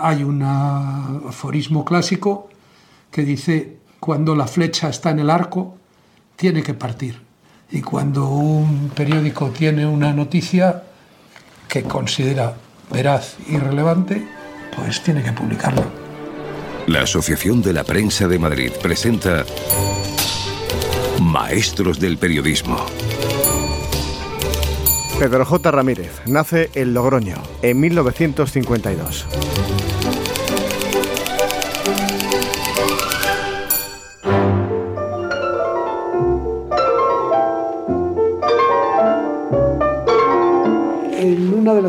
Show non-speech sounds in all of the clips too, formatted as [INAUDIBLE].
hay un aforismo clásico que dice, cuando la flecha está en el arco, tiene que partir. Y cuando un periódico tiene una noticia que considera veraz y relevante, pues tiene que publicarla. La Asociación de la Prensa de Madrid presenta Maestros del Periodismo. Pedro J. Ramírez nace en Logroño en 1952.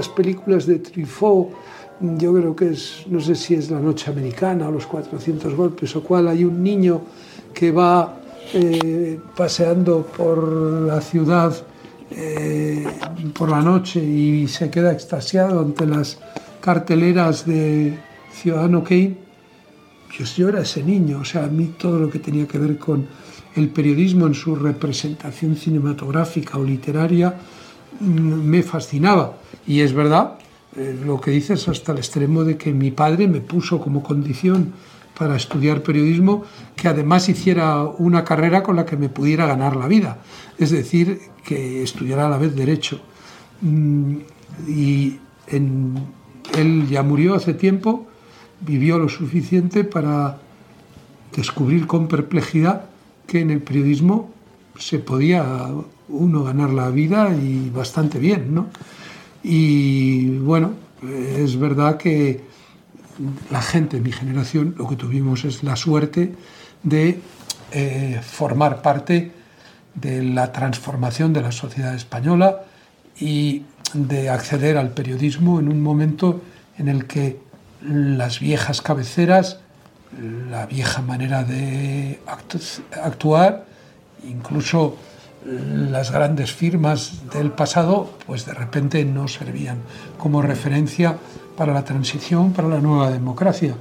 Las películas de Truffaut, yo creo que es, no sé si es La Noche Americana o Los 400 Golpes o cuál, hay un niño que va eh, paseando por la ciudad eh, por la noche y se queda extasiado ante las carteleras de Ciudadano Kane, yo, era ese niño, o sea, a mí todo lo que tenía que ver con el periodismo en su representación cinematográfica o literaria me fascinaba. Y es verdad, eh, lo que dices hasta el extremo de que mi padre me puso como condición para estudiar periodismo, que además hiciera una carrera con la que me pudiera ganar la vida, es decir, que estudiara a la vez derecho. Mm, y él ya murió hace tiempo, vivió lo suficiente para descubrir con perplejidad que en el periodismo se podía uno ganar la vida y bastante bien, ¿no? Y bueno, es verdad que la gente de mi generación lo que tuvimos es la suerte de eh, formar parte de la transformación de la sociedad española y de acceder al periodismo en un momento en el que las viejas cabeceras, la vieja manera de actuar, incluso las grandes firmas del pasado, pues de repente no servían como referencia para la transición, para la nueva democracia.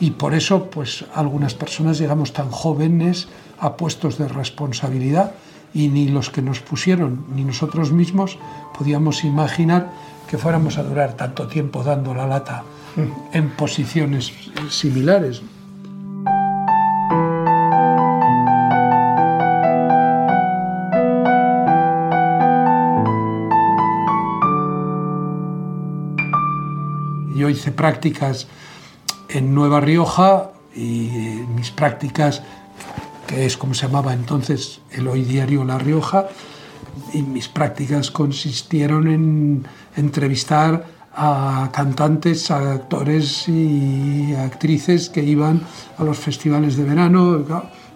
Y por eso, pues algunas personas llegamos tan jóvenes a puestos de responsabilidad y ni los que nos pusieron ni nosotros mismos podíamos imaginar que fuéramos a durar tanto tiempo dando la lata en posiciones similares. Hice prácticas en Nueva Rioja y mis prácticas, que es como se llamaba entonces el hoy diario La Rioja, y mis prácticas consistieron en entrevistar a cantantes, a actores y actrices que iban a los festivales de verano.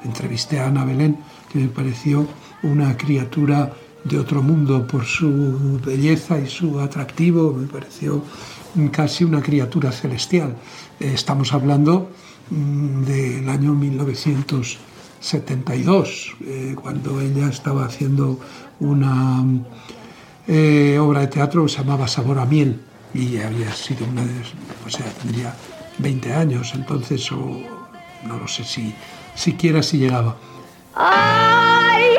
Entrevisté a Ana Belén, que me pareció una criatura de otro mundo por su belleza y su atractivo, me pareció casi una criatura celestial. Eh, estamos hablando mm, del año 1972, eh, cuando ella estaba haciendo una eh, obra de teatro que se llamaba Sabor a Miel y había sido una de, o sea, tendría 20 años, entonces, o no lo sé si siquiera si llegaba. ¡Ay,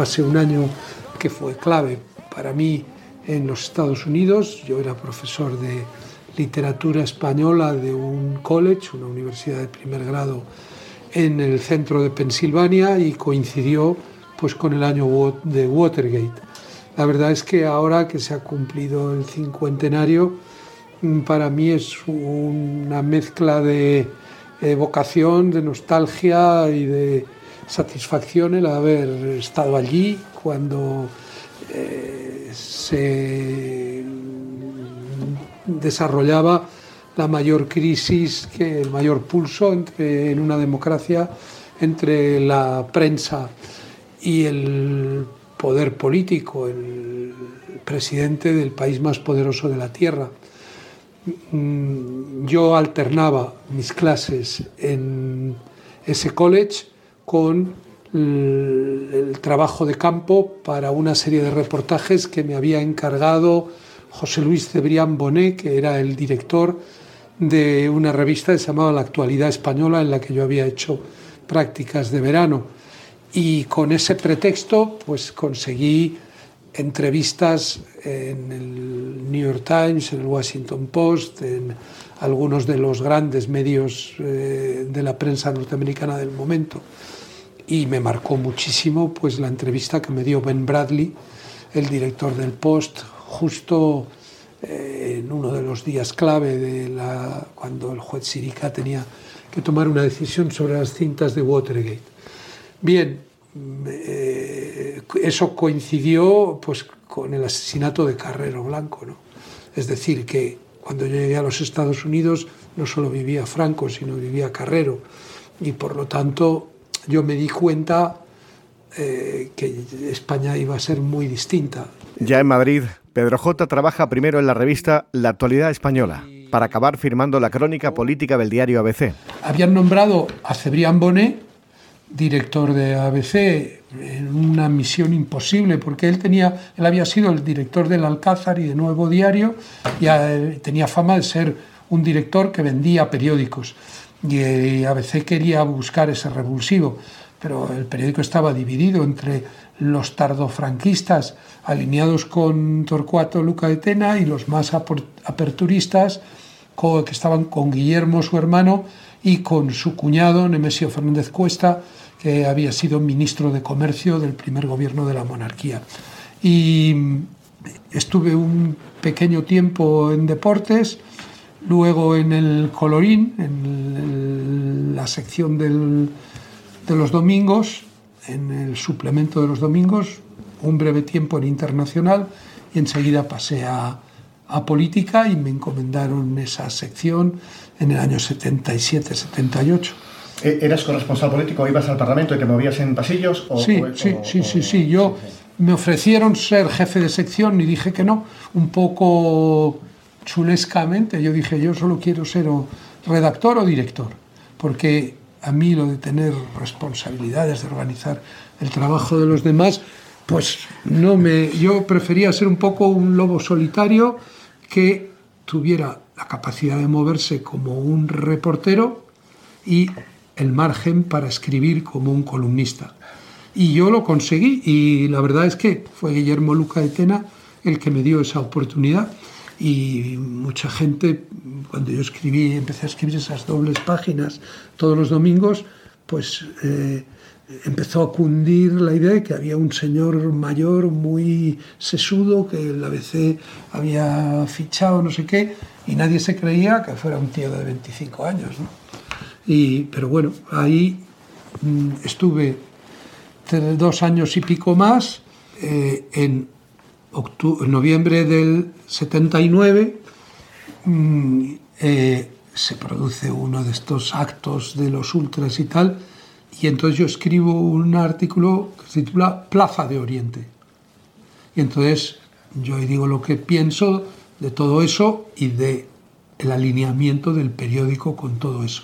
pasé un año que fue clave para mí en los Estados Unidos. Yo era profesor de literatura española de un college, una universidad de primer grado en el centro de Pensilvania y coincidió pues con el año de Watergate. La verdad es que ahora que se ha cumplido el cincuentenario, mm, para mí es una mezcla de evocación, de nostalgia y de satisfacción el haber estado allí cuando eh, se desarrollaba la mayor crisis, que el mayor pulso en una democracia entre la prensa y el poder político, el presidente del país más poderoso de la Tierra. Mm, yo alternaba mis clases en ese college con el, trabajo de campo para una serie de reportajes que me había encargado José Luis Cebrián Bonet, que era el director de una revista que se llamaba La Actualidad Española, en la que yo había hecho prácticas de verano. Y con ese pretexto, pues conseguí entrevistas en el New York Times, en el Washington Post, en algunos de los grandes medios eh, de la prensa norteamericana del momento. Y me marcó muchísimo pues, la entrevista que me dio Ben Bradley, el director del Post, justo eh, en uno de los días clave de la, cuando el juez Sirica tenía que tomar una decisión sobre las cintas de Watergate. Bien, eh, eso coincidió pues, con el asesinato de Carrero Blanco. ¿no? Es decir, que cuando yo llegué a los Estados Unidos no solo vivía Franco, sino vivía Carrero. Y por lo tanto yo me di cuenta eh, que España iba a ser muy distinta. Ya en Madrid, Pedro J. trabaja primero en la revista La Actualidad Española, para acabar firmando la crónica política del diario ABC. Habían nombrado a Cebrián Bonet director de ABC en una misión imposible porque él tenía él había sido el director del Alcázar y de Nuevo Diario y tenía fama de ser un director que vendía periódicos y ABC quería buscar ese revulsivo pero el periódico estaba dividido entre los tardofranquistas alineados con Torcuato Luca de Tena y los más aperturistas que estaban con Guillermo su hermano y con su cuñado Nemesio Fernández Cuesta que había sido ministro de Comercio del primer gobierno de la monarquía. Y estuve un pequeño tiempo en deportes, luego en el colorín, en la sección de los domingos, en el suplemento de los domingos, un breve tiempo en internacional y enseguida pasé a, a política y me encomendaron esa sección en el año 77-78. Eh, ¿Eras corresponsal político? ¿Ibas al Parlamento y te movías en pasillos? sí, sí, sí, sí, sí. Yo me ofrecieron ser jefe de sección y dije que no, un poco Yo dije, yo solo quiero ser o redactor o director, porque a mí lo de tener responsabilidades, de organizar el trabajo de los demás, pues no me. Yo prefería ser un poco un lobo solitario que tuviera la capacidad de moverse como un reportero y el margen para escribir como un columnista. Y yo lo conseguí y la verdad es que fue Guillermo Luca de Tena el que me dio esa oportunidad y mucha gente, cuando yo escribí, empecé a escribir esas dobles páginas todos los domingos, pues eh, empezó a cundir la idea de que había un señor mayor muy sesudo que el ABC había fichado, no sé qué, y nadie se creía que fuera un tío de 25 años. ¿no? pero bueno, ahí mm, estuve dos años y pico más. Eh, en, noviembre del 79 mm, eh, se produce uno de estos actos de los ultras y tal, y entonces yo escribo un artículo que se titula Plaza de Oriente. Y entonces yo digo lo que pienso de todo eso y de el alineamiento del periódico con todo eso.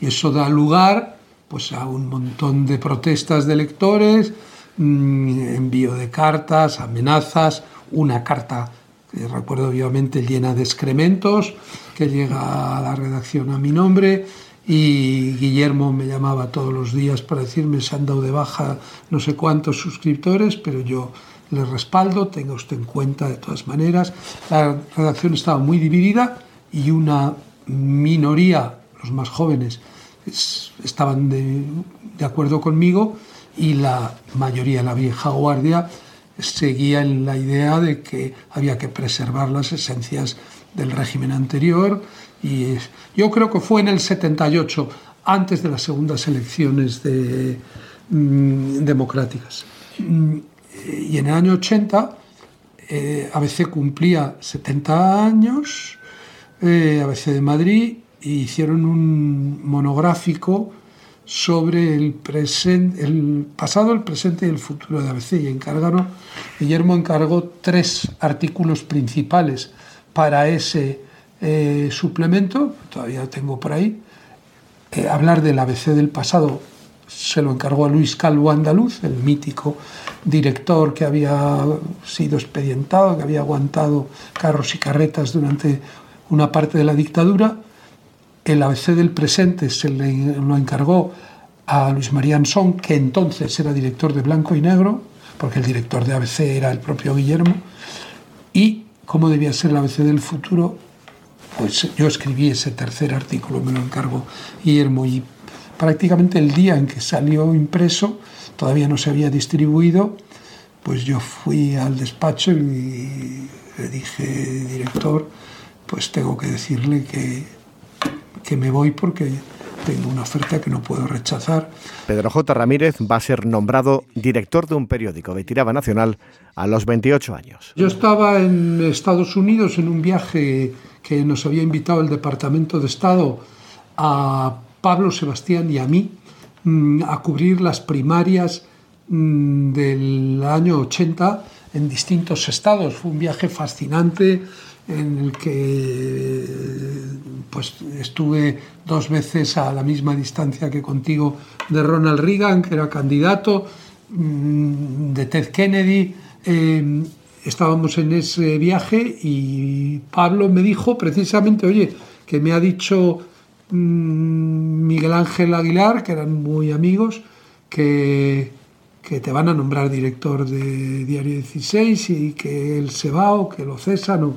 Y eso da lugar pues, a un montón de protestas de lectores, envío de cartas, amenazas, una carta que recuerdo vivamente llena de excrementos, que llega a la redacción a mi nombre y Guillermo me llamaba todos los días para decirme se han dado de baja no sé cuántos suscriptores, pero yo le respaldo, tenga usted en cuenta de todas maneras. La redacción estaba muy dividida y una minoría los más jóvenes estaban de, acuerdo conmigo y la mayoría, la vieja guardia, seguía en la idea de que había que preservar las esencias del régimen anterior y yo creo que fue en el 78, antes de las segundas elecciones mm, democráticas. Mm, y en el año 80 eh, ABC cumplía 70 años, eh, ABC de Madrid, hicieron un monográfico sobre el, pasado, el presente y el futuro de ABC y encargaron, Guillermo encargó tres artículos principales para ese eh, suplemento, todavía tengo por ahí, eh, hablar del ABC del pasado se lo encargó a Luis Calvo Andaluz, el mítico director que había sido expedientado, que había aguantado carros y carretas durante una parte de la dictadura, el ABC del presente se lo encargó a Luis María Ansón, que entonces era director de Blanco y Negro, porque el director de ABC era el propio Guillermo, y cómo debía ser el ABC del futuro, pues yo escribí ese tercer artículo, me lo encargó Guillermo, y prácticamente el día en que salió impreso, todavía no se había distribuido, pues yo fui al despacho y le dije, director, pues tengo que decirle que, que me voy porque tengo una oferta que no puedo rechazar. Pedro J. Ramírez va a ser nombrado director de un periódico de tiraba nacional a los 28 años. Yo estaba en Estados Unidos en un viaje que nos había invitado el Departamento de Estado a Pablo Sebastián y a mí mm, a cubrir las primarias mm, del año 80 en distintos estados. Fue un viaje fascinante en el que pues, estuve dos veces a la misma distancia que contigo de Ronald Reagan, que era candidato, mm, de Ted Kennedy. Eh, estábamos en ese viaje y Pablo me dijo precisamente, oye, que me ha dicho mm, Miguel Ángel Aguilar, que eran muy amigos, que que te van a nombrar director de Diario 16 y que él se va o que lo cesan. O...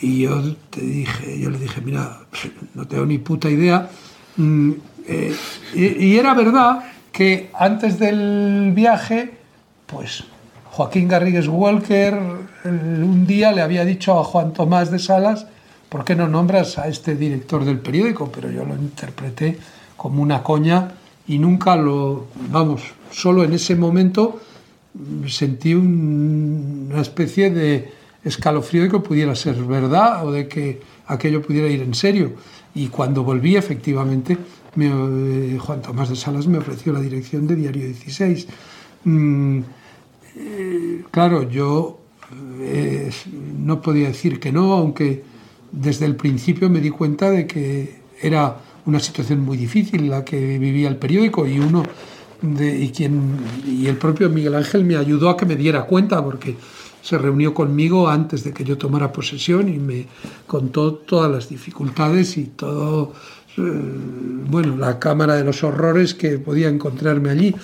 Y yo te dije, yo le dije, mira, no tengo ni puta idea. Mm, eh, y, era verdad que antes del viaje, pues Joaquín Garrigues Walker un día le había dicho a Juan Tomás de Salas, ¿por qué no nombras a este director del periódico? Pero yo lo interpreté como una coña y nunca lo, vamos, solo en ese momento sentí una especie de escalofrío de que pudiera ser verdad o de que aquello pudiera ir en serio. Y cuando volví, efectivamente, eh, Juan Tomás de Salas me ofreció la dirección de Diario 16. Mm, eh, claro, yo eh, no podía decir que no, aunque desde el principio me di cuenta de que era una situación muy difícil la que vivía el periódico y uno y quien y el propio Miguel Ángel me ayudó a que me diera cuenta porque se reunió conmigo antes de que yo tomara posesión y me contó todas las dificultades y todo eh, bueno la cámara de los horrores que podía encontrarme allí.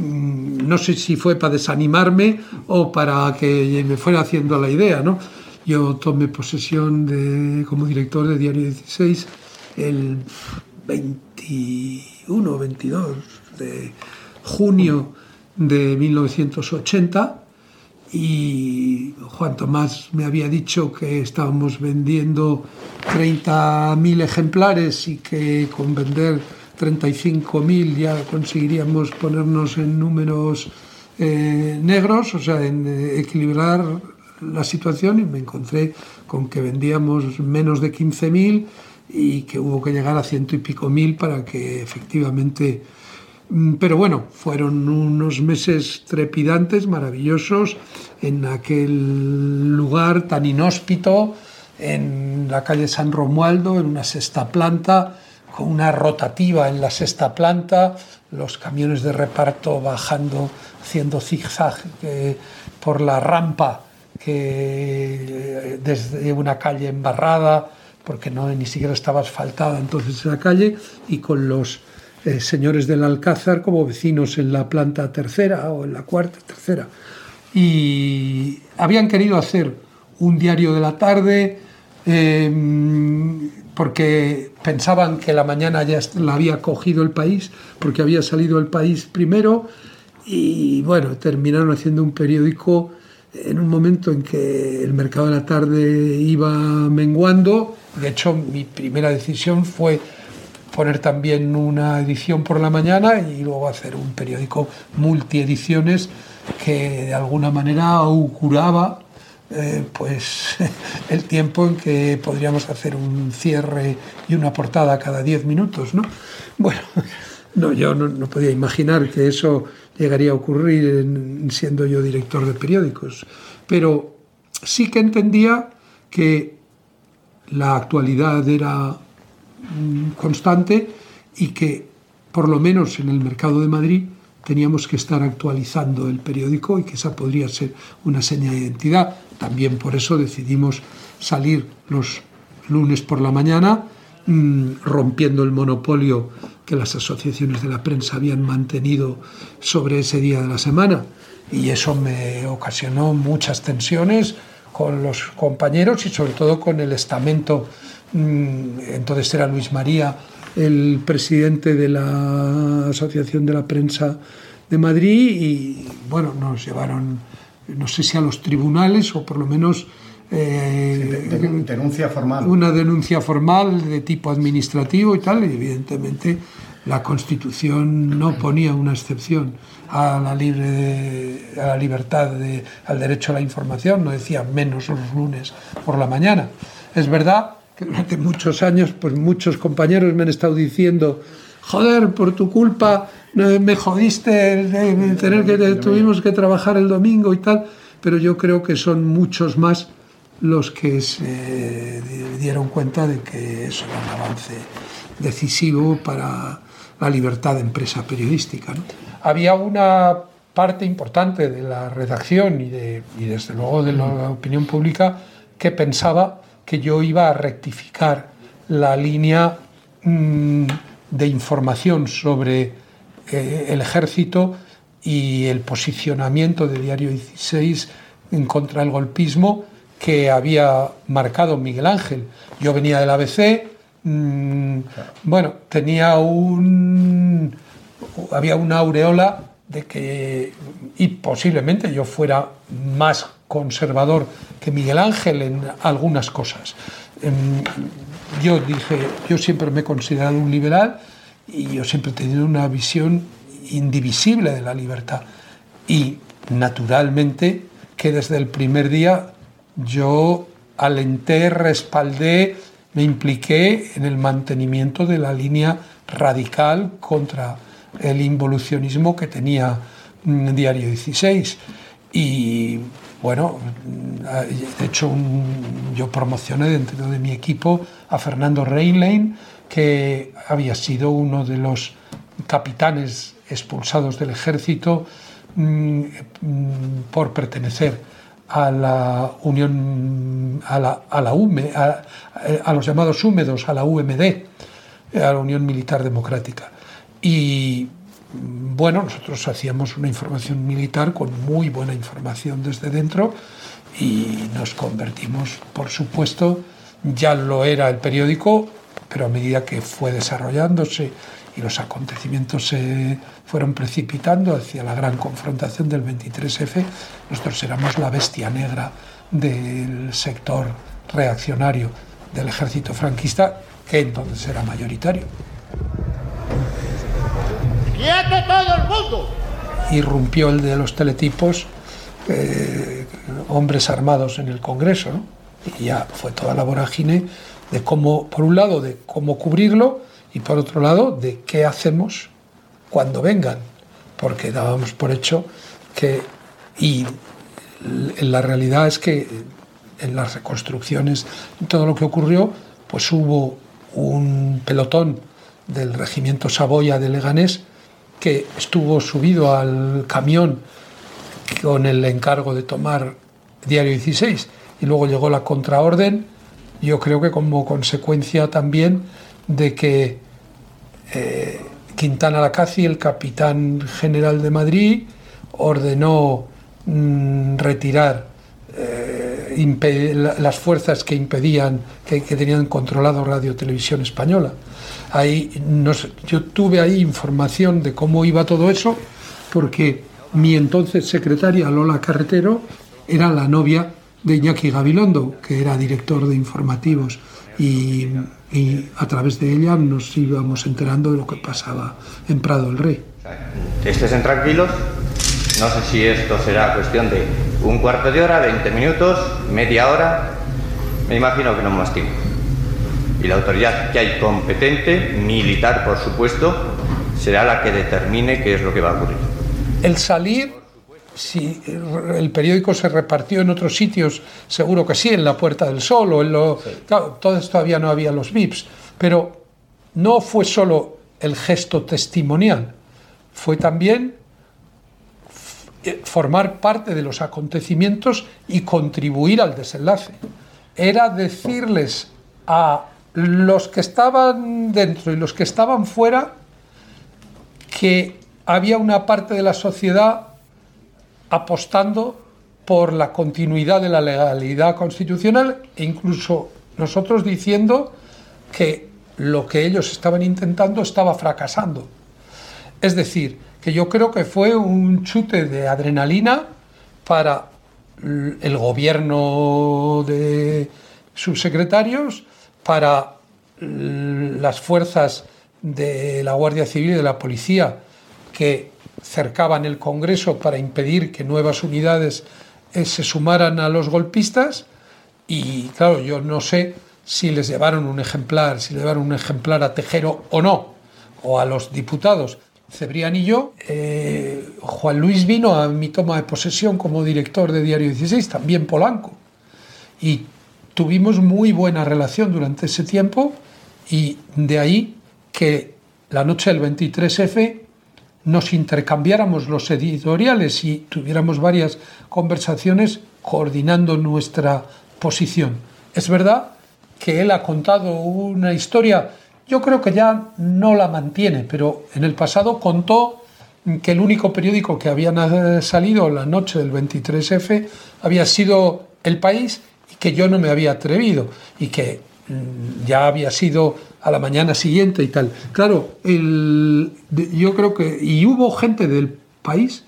Mm, no sé si fue para desanimarme o para que me fuera haciendo la idea no yo tomé posesión de, como director de Diario 16 el 21 o 22 de junio de 1980 y Juan Tomás me había dicho que estábamos vendiendo 30.000 ejemplares y que con vender 35.000 ya conseguiríamos ponernos en números eh, negros, o sea, en eh, equilibrar la situación. Y me encontré con que vendíamos menos de 15.000 y que hubo que llegar a ciento y pico mil para que efectivamente... Mm, pero bueno, fueron unos meses trepidantes, maravillosos, en aquel lugar tan inhóspito, en la calle San Romualdo, en una sexta planta, con una rotativa en la sexta planta, los camiones de reparto bajando, haciendo zigzag por la rampa que eh, desde una calle embarrada, porque no ni siquiera estaba asfaltada entonces la calle, y con los eh, señores del Alcázar como vecinos en la planta tercera o en la cuarta, tercera. Y habían querido hacer un diario de la tarde em, porque pensaban que la mañana ya la había cogido el país, porque había salido el país primero, y bueno, terminaron haciendo un periódico en un momento en que el mercado de la tarde iba menguando. De hecho, mi primera decisión fue poner también una edición por la mañana y luego hacer un periódico multiediciones que de alguna manera auguraba eh, pues [LAUGHS] el tiempo en que podríamos hacer un cierre y una portada cada 10 minutos, ¿no? Bueno, [LAUGHS] no, yo no, podía imaginar que eso llegaría a ocurrir siendo yo director de periódicos, pero sí que entendía que la actualidad era constante y que por lo menos en el mercado de Madrid teníamos que estar actualizando el periódico y que esa podría ser una seña de identidad. También por eso decidimos salir los lunes por la mañana mm, rompiendo el monopolio que las asociaciones de la prensa habían mantenido sobre ese día de la semana. Y eso me ocasionó muchas tensiones con los compañeros y sobre todo con el estamento. Mm, entonces era Luis María, el presidente de la Asociación de la Prensa de Madrid y bueno, nos llevaron, no sé si a los tribunales o por lo menos... Eh, denuncia formal. Una denuncia formal de tipo administrativo y tal, y evidentemente la Constitución no [CLEARS THROAT] ponía una excepción a la, libre a la libertad, de, al derecho a la información, no decía menos los lunes por la mañana. Es verdad que durante muchos años, pues muchos compañeros me han estado diciendo, joder, por tu culpa me jodiste tener que tuvimos que trabajar el domingo y tal, pero yo creo que son muchos más los que se dieron cuenta de que eso era un avance decisivo para la libertad de empresa periodística. Había una parte importante de la redacción y, de, y desde luego de la opinión pública que pensaba que yo iba a rectificar la línea mmm, de información sobre eh, el ejército y el posicionamiento de Diario 16 en contra del golpismo que había marcado Miguel Ángel. Yo venía del ABC, mmm, bueno, tenía un había una aureola de que y posiblemente yo fuera más conservador que Miguel Ángel en algunas cosas. Em, yo dije, yo siempre me he considerado un liberal y yo siempre he tenido una visión indivisible de la libertad. Y naturalmente que desde el primer día yo alenté, respaldé, me impliqué en el mantenimiento de la línea radical contra el involucionismo que tenía mm, Diario 16. Y bueno, de hecho yo promocioné dentro de mi equipo a Fernando Reinlein, que había sido uno de los capitanes expulsados del ejército mm, mm, por pertenecer a la Unión, a, la, UME, a, los llamados húmedos, a la UMD, a la Unión Militar Democrática. Y bueno, nosotros hacíamos una información militar con muy buena información desde dentro y nos convertimos, por supuesto, ya lo era el periódico, pero a medida que fue desarrollándose y los acontecimientos se fueron precipitando hacia la gran confrontación del 23F, nosotros éramos la bestia negra del sector reaccionario del ejército franquista, que entonces era mayoritario. ¡Quieto todo el mundo! Irrumpió el de los teletipos, eh, hombres armados en el Congreso, ¿no? y ya fue toda la vorágine de cómo, por un lado, de cómo cubrirlo y por otro lado, de qué hacemos cuando vengan, porque dábamos por hecho que, y la realidad es que en las reconstrucciones, todo lo que ocurrió, pues hubo un pelotón del regimiento Saboya de Leganés que estuvo subido al camión con el encargo de tomar Diario 16 y luego llegó la contraorden, yo creo que como consecuencia también de que eh, Quintana Lacazi, el capitán general de Madrid, ordenó mm, retirar eh, las fuerzas que impedían, que, tenían controlado Radio Televisión Española. Ahí nos, yo tuve ahí información de cómo iba todo eso, porque mi entonces secretaria Lola Carretero era la novia de Iñaki Gabilondo, que era director de informativos, y, a través de ella nos íbamos enterando de lo que pasaba en Prado del Rey. Estén tranquilos, no sé si esto será cuestión de un cuarto de hora, 20 minutos, media hora, me imagino que no más tiempo. Y la autoridad que hay competente, militar por supuesto, será la que determine qué es lo que va a ocurrir. El salir si el periódico se repartió en otros sitios, seguro que sí, en la Puerta del Sol o en lo... Sí. Claro, entonces todavía no había los VIPs, pero no fue solo el gesto testimonial, fue también formar parte de los acontecimientos y contribuir al desenlace. Era decirles a los que estaban dentro y los que estaban fuera, que había una parte de la sociedad apostando por la continuidad de la legalidad constitucional e incluso nosotros diciendo que lo que ellos estaban intentando estaba fracasando. Es decir, que yo creo que fue un chute de adrenalina para el gobierno de subsecretarios, para las fuerzas de la Guardia Civil y de la Policía que cercaban el Congreso para impedir que nuevas unidades eh, se sumaran a los golpistas y claro, yo no sé si les llevaron un ejemplar, si le llevaron un ejemplar a Tejero o no, o a los diputados. Cebrián y yo, eh, Juan Luis vino a mi toma de posesión como director de Diario 16, también Polanco, y tuvimos muy buena relación durante ese tiempo y de ahí que la noche del 23F nos intercambiáramos los editoriales y tuviéramos varias conversaciones coordinando nuestra posición. Es verdad que él ha contado una historia, yo creo que ya no la mantiene, pero en el pasado contó que el único periódico que había salido la noche del 23F había sido El País y que yo no me había atrevido y que mm, ya había sido a la mañana siguiente y tal. Claro, el, yo creo que, y hubo gente del país,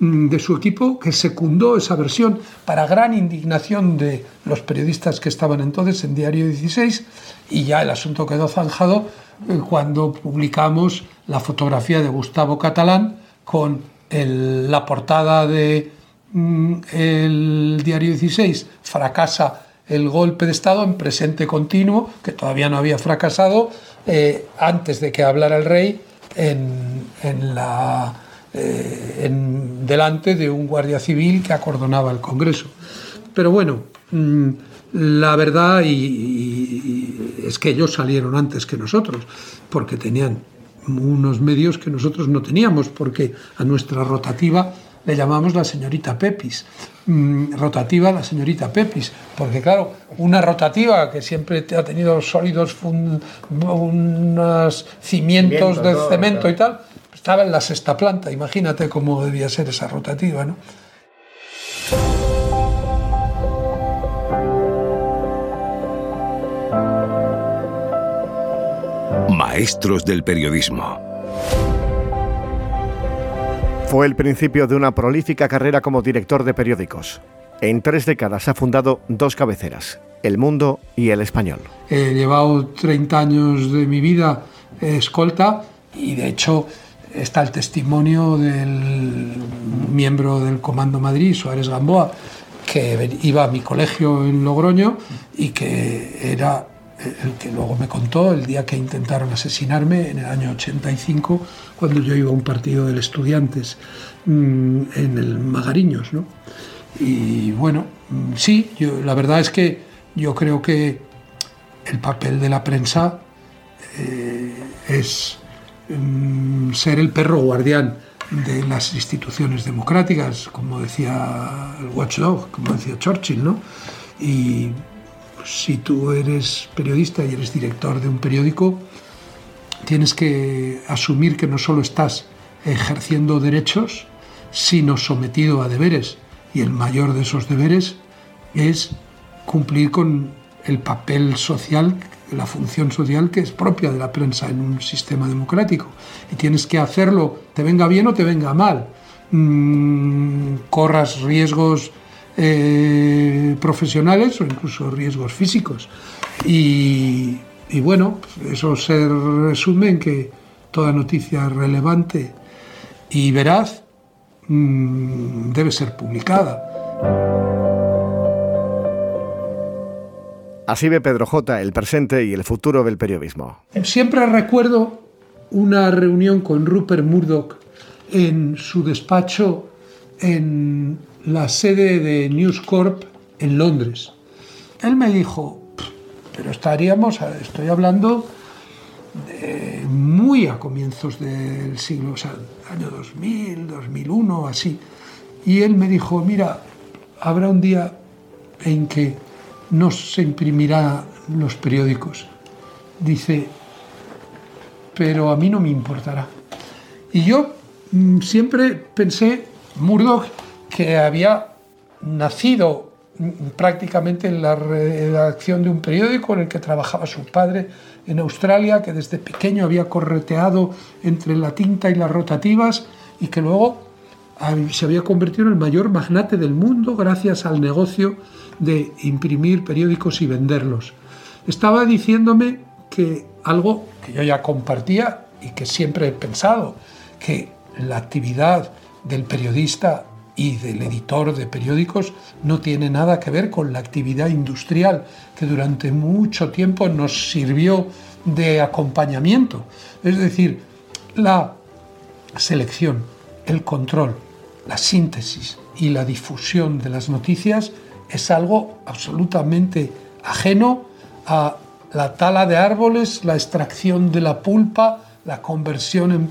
de su equipo, que secundó esa versión para gran indignación de los periodistas que estaban entonces en Diario 16 y ya el asunto quedó zanjado eh, cuando publicamos la fotografía de Gustavo Catalán con la portada de mm, el Diario 16 fracasa el golpe de Estado en presente continuo, que todavía no había fracasado, eh, antes de que hablara el rey en, la, eh, en, delante de un guardia civil que acordonaba el Congreso. Pero bueno, mm, la verdad y, es que ellos salieron antes que nosotros, porque tenían unos medios que nosotros no teníamos, porque a nuestra rotativa le llamamos la señorita Pepis. Mm, rotativa la señorita Pepis, porque claro, una rotativa que siempre ha tenido sólidos unos cimientos de cemento y tal, estaba en la sexta planta, imagínate cómo debía ser esa rotativa, ¿no? Maestros del periodismo. Fue el principio de una prolífica carrera como director de periódicos. En tres décadas ha fundado dos cabeceras, El Mundo y El Español. He llevado 30 años de mi vida escolta y de hecho está el testimonio del miembro del Comando Madrid, Suárez Gamboa, que iba a mi colegio en Logroño y que era el que luego me contó el día que intentaron asesinarme en el año 85, cuando yo iba a un partido de estudiantes mm, en el Magariños. ¿no? Y bueno, mm, sí, la verdad es que yo creo que el papel de la prensa eh, es ser el perro guardián de las instituciones democráticas, como decía el Watchdog, como decía Churchill, ¿no? Y si tú eres periodista y eres director de un periódico, tienes que asumir que no solo estás ejerciendo derechos, sino sometido a deberes. Y el mayor de esos deberes es cumplir con el papel social, la función social que es propia de la prensa en un sistema democrático. Y tienes que hacerlo, te venga bien o te venga mal. Mm, corras riesgos eh, profesionales o incluso riesgos físicos. Y, bueno, eso se resume en que toda noticia relevante y veraz mm, debe ser publicada. Así ve Pedro J. el presente y el futuro del periodismo. Siempre recuerdo una reunión con Rupert Murdoch en su despacho en la sede de News Corp en Londres. Él me dijo, pero estaríamos, estoy hablando muy a comienzos del siglo, o año 2000, 2001, así. Y él me dijo, mira, habrá un día en que no se imprimirá los periódicos, dice, pero a mí no me importará. Y yo mm, siempre pensé, Murdoch, que había nacido mm, prácticamente en la redacción de un periódico en el que trabajaba su padre en Australia, que desde pequeño había correteado entre la tinta y las rotativas y que luego se había convertido en el mayor magnate del mundo gracias al negocio de imprimir periódicos y venderlos. Estaba diciéndome que algo que yo ya compartía y que siempre he pensado, que la actividad del periodista y del editor de periódicos no tiene nada que ver con la actividad industrial que durante mucho tiempo nos sirvió de acompañamiento. Es decir, la selección, el control, la síntesis y la difusión de las noticias es algo absolutamente ajeno a la tala de árboles, la extracción de la pulpa, la conversión en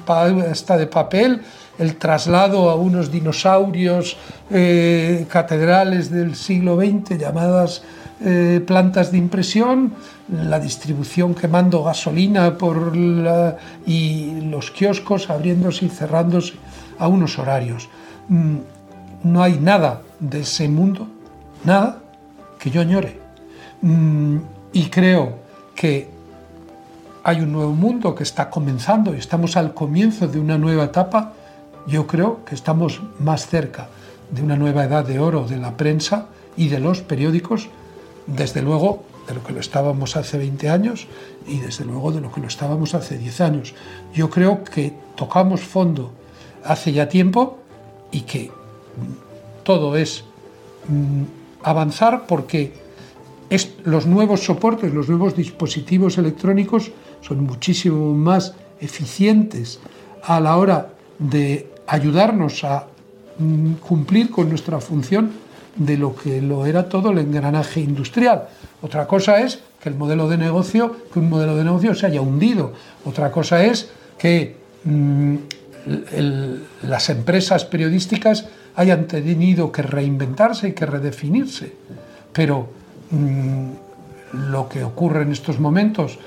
de papel, el traslado a unos dinosaurios eh, catedrales del siglo XX llamadas eh, plantas de impresión, la distribución quemando gasolina por y los kioscos abriéndose y cerrándose a unos horarios. Mm, no hay nada de ese mundo, nada que yo añore. Mm, y creo que hay un nuevo mundo que está comenzando y estamos al comienzo de una nueva etapa yo creo que estamos más cerca de una nueva edad de oro de la prensa y de los periódicos, desde luego de lo que lo estábamos hace 20 años y desde luego de lo que lo estábamos hace 10 años. Yo creo que tocamos fondo hace ya tiempo y que todo es mm, avanzar porque los nuevos soportes, los nuevos dispositivos electrónicos son muchísimo más eficientes a la hora de ayudarnos a mm, cumplir con nuestra función de lo que lo era todo el engranaje industrial. Otra cosa es que el modelo de negocio, que un modelo de negocio se haya hundido. Otra cosa es que las empresas periodísticas hayan tenido que reinventarse y que redefinirse. Pero mm, lo que ocurre en estos momentos,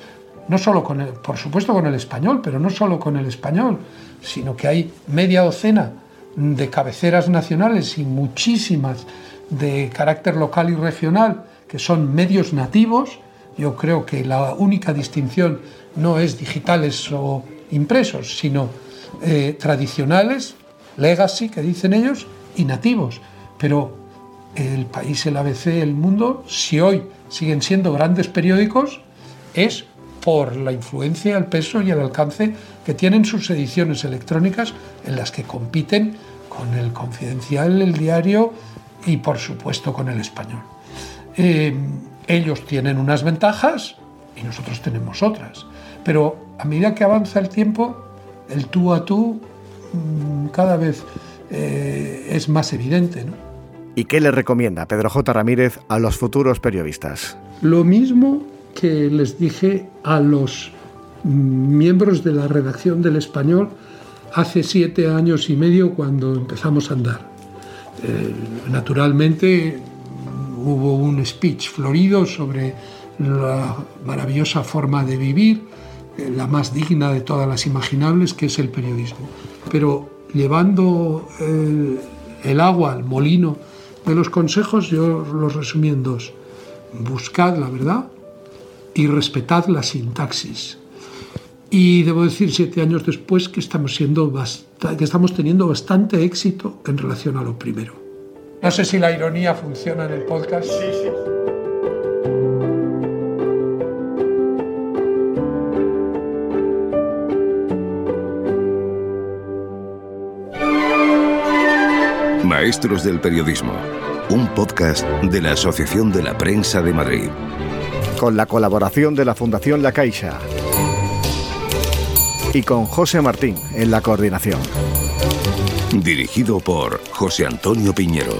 no solo con por supuesto con el español, pero no solo con el español, sino que hay media docena de cabeceras nacionales y muchísimas de carácter local y regional que son medios nativos. Yo creo que la única distinción no es digitales o impresos, sino eh, tradicionales, legacy, que dicen ellos, y nativos. Pero el país, el ABC, el mundo, si hoy siguen siendo grandes periódicos, es por la influencia, el peso y el alcance que tienen sus ediciones electrónicas en las que compiten con el confidencial, el diario y por supuesto con el español. Eh, ellos tienen unas ventajas y nosotros tenemos otras, pero a medida que avanza el tiempo, el tú a tú mm, cada vez eh, es más evidente. ¿Y qué le recomienda Pedro J. Ramírez a los futuros periodistas? Lo mismo que les dije a los miembros de la redacción del español hace siete años y medio cuando empezamos a andar. Eh, naturalmente hubo un speech florido sobre la maravillosa forma de vivir, la más digna de todas las imaginables, que es el periodismo. Pero llevando el, el agua al molino de los consejos, yo los resumí en dos. Buscad la verdad, y respetad la sintaxis. Y debo decir siete años después que estamos, siendo que estamos teniendo bastante éxito en relación a lo primero. No sé si la ironía funciona en el podcast. Sí, sí. Maestros del Periodismo, un podcast de la Asociación de la Prensa de Madrid con la colaboración de la Fundación La Caixa y con José Martín en la coordinación. Dirigido por José Antonio Piñero.